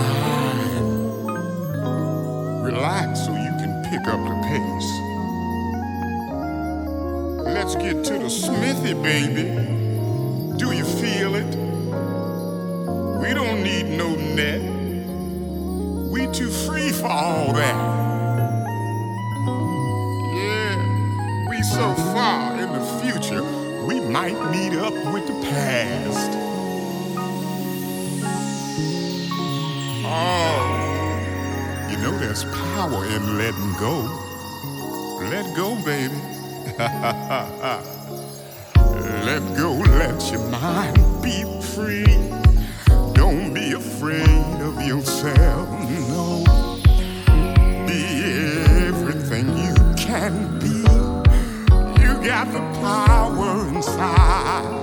mind. Relax so you can pick up the pace. Let's get to the smithy, baby. There's power in letting go. Let go, baby. let go, let your mind be free. Don't be afraid of yourself, no. Be everything you can be. You got the power inside.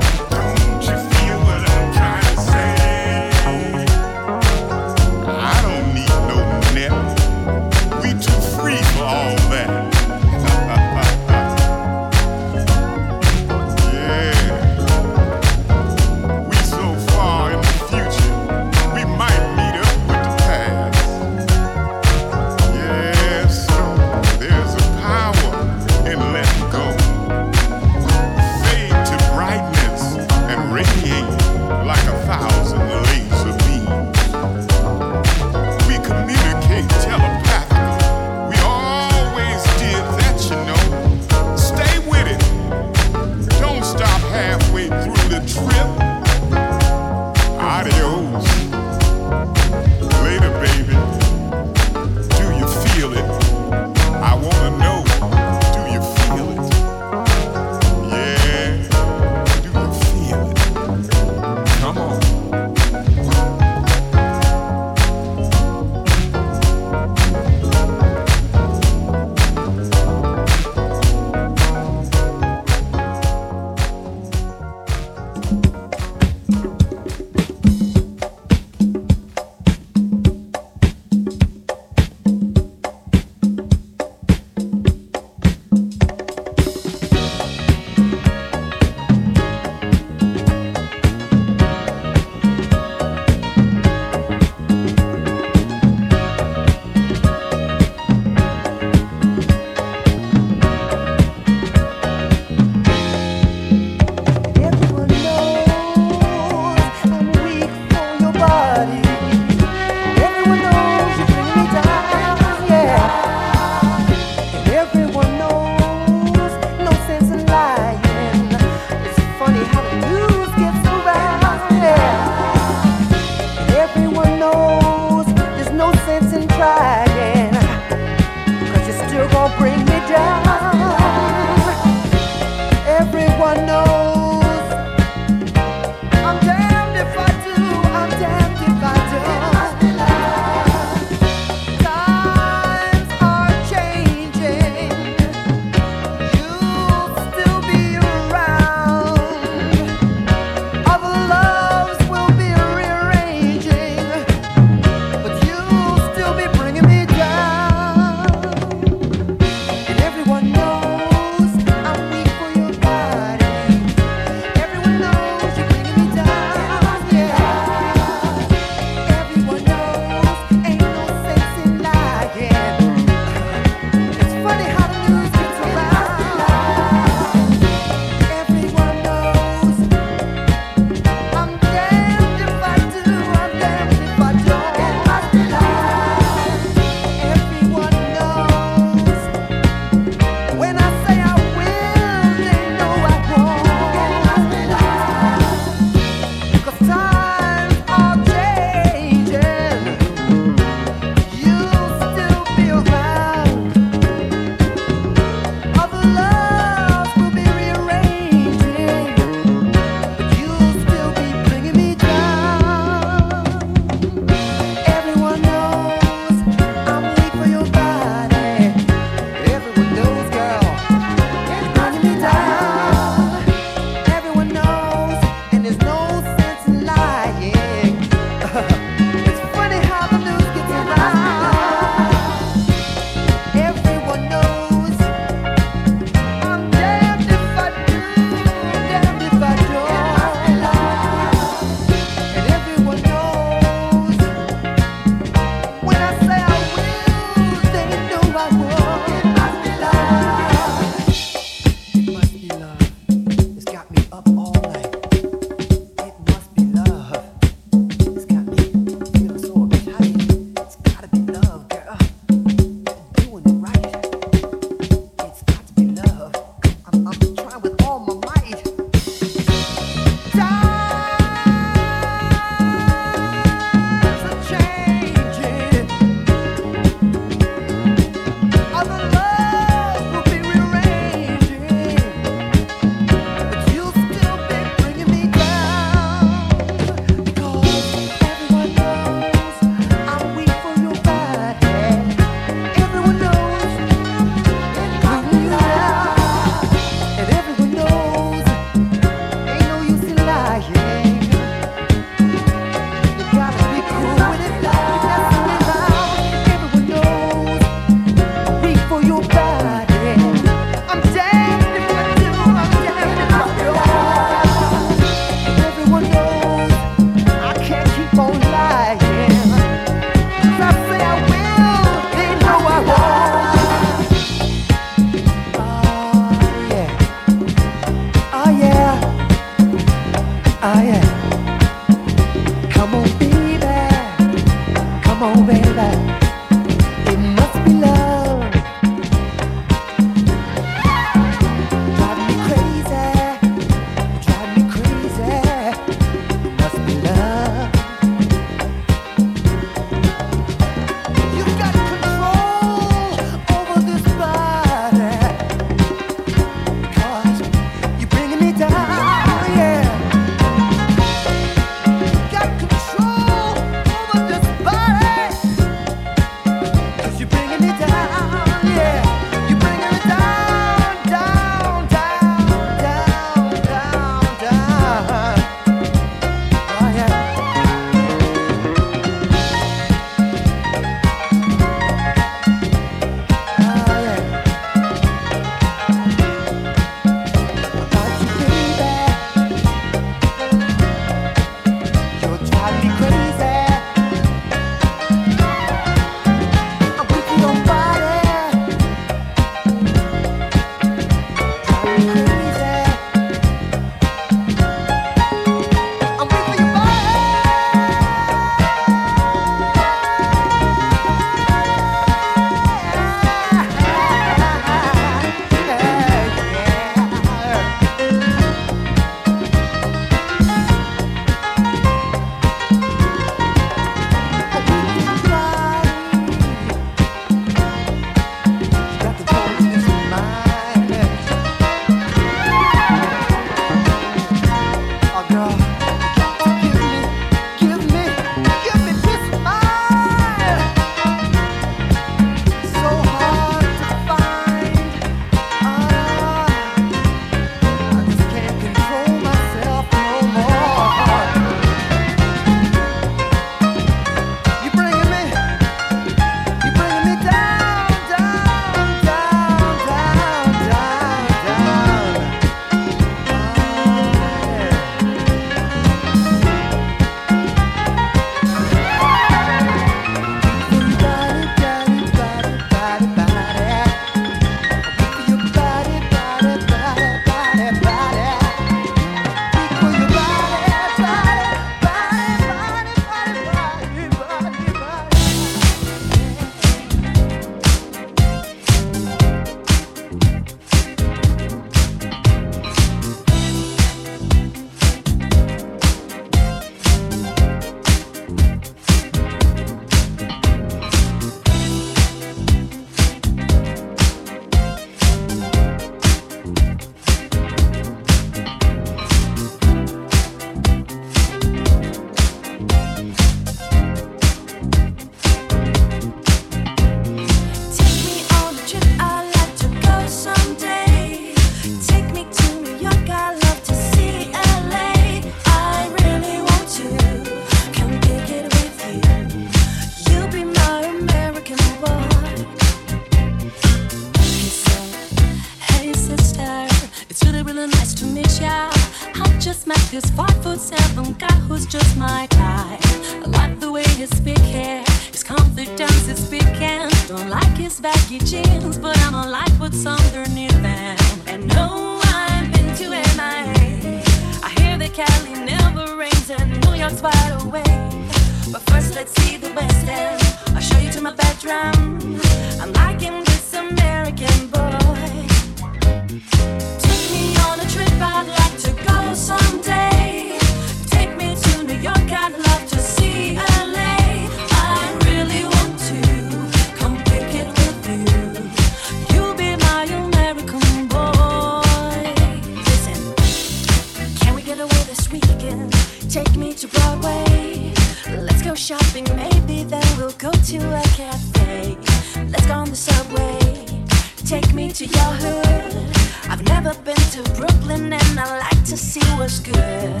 to Brooklyn and I like to see what's good.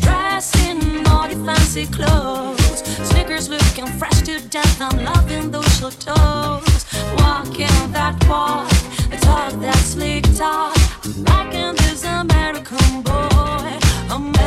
Dressed in all your fancy clothes, sneakers looking fresh to death. I'm loving those short toes. Walking that walk, the talk that slick talk. I'm liking this American boy. American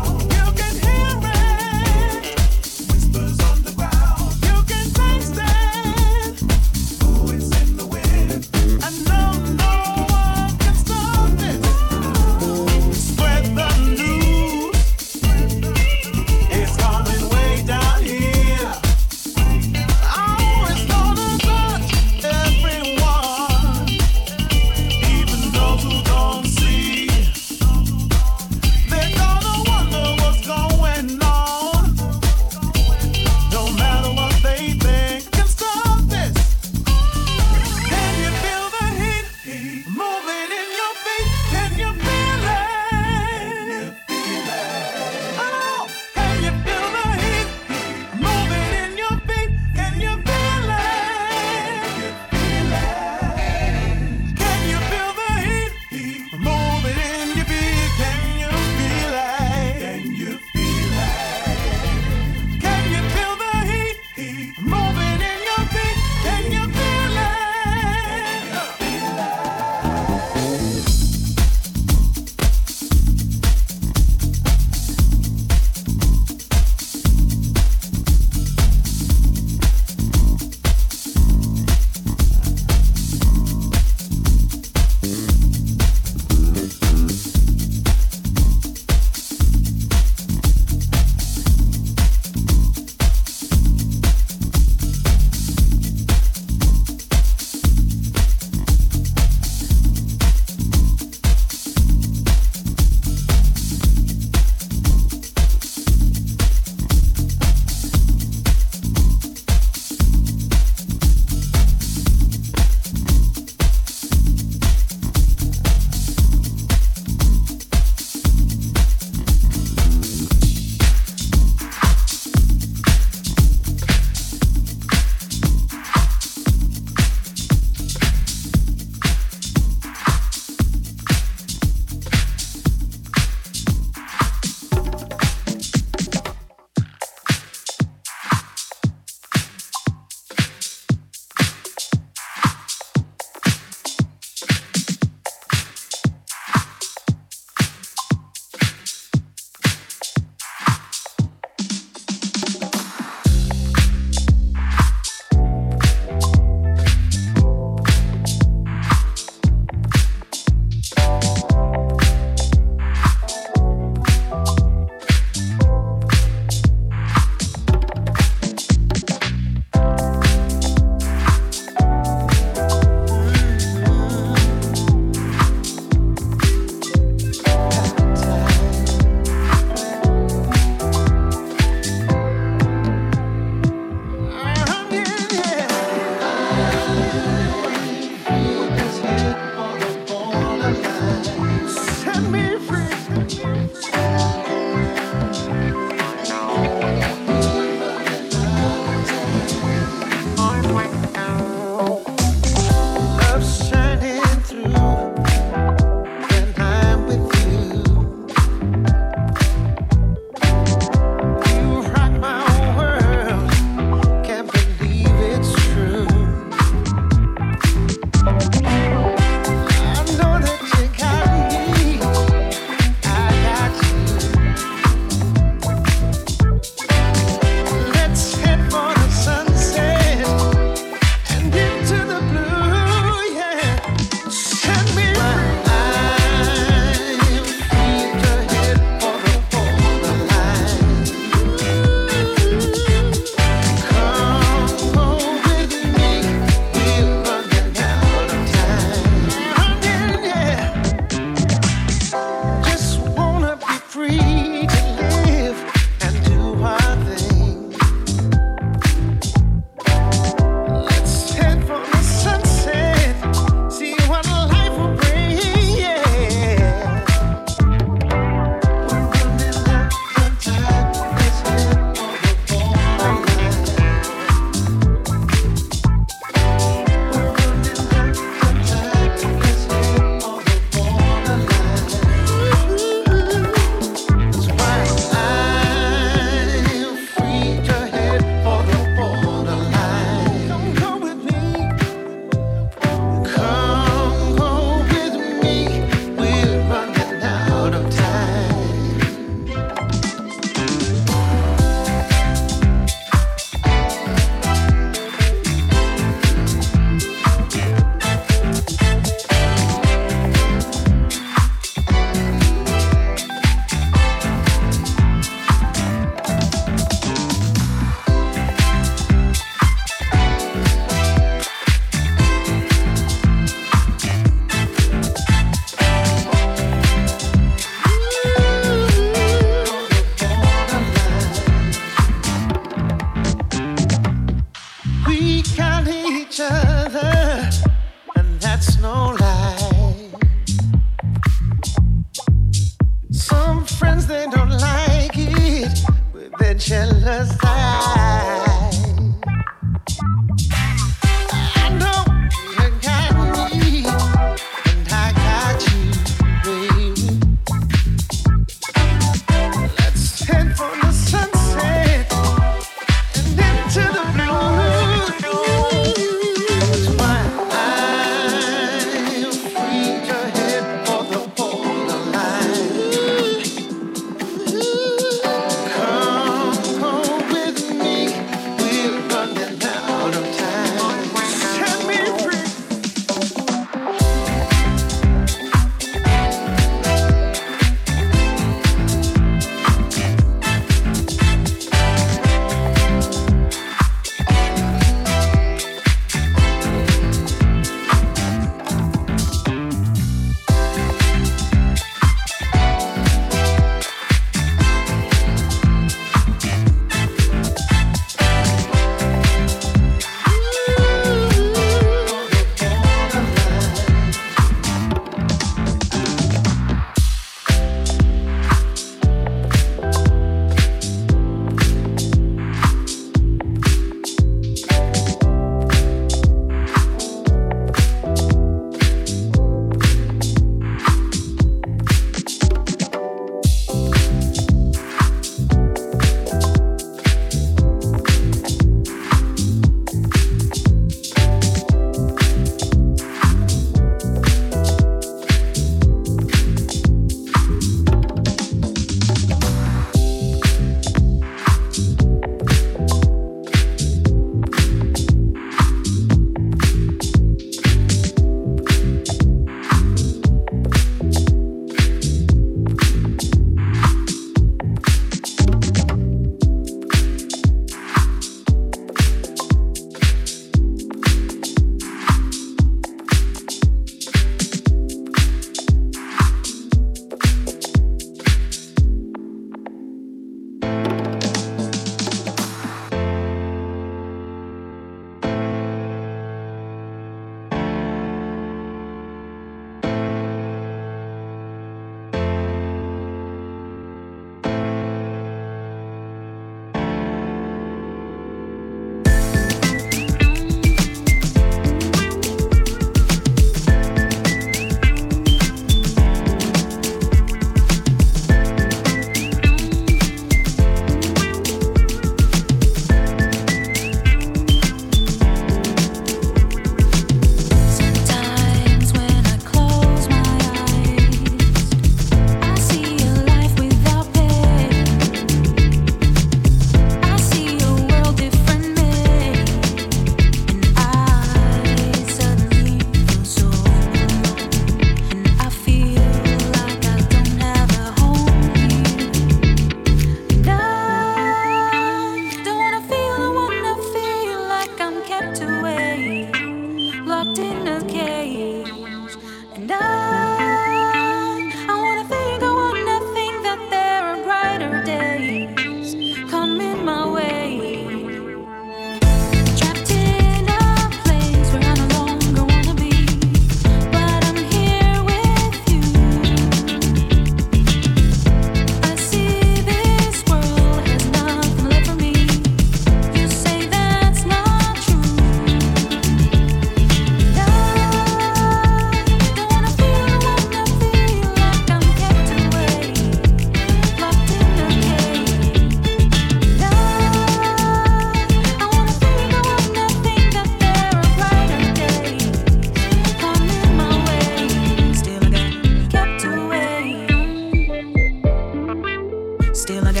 Still, I got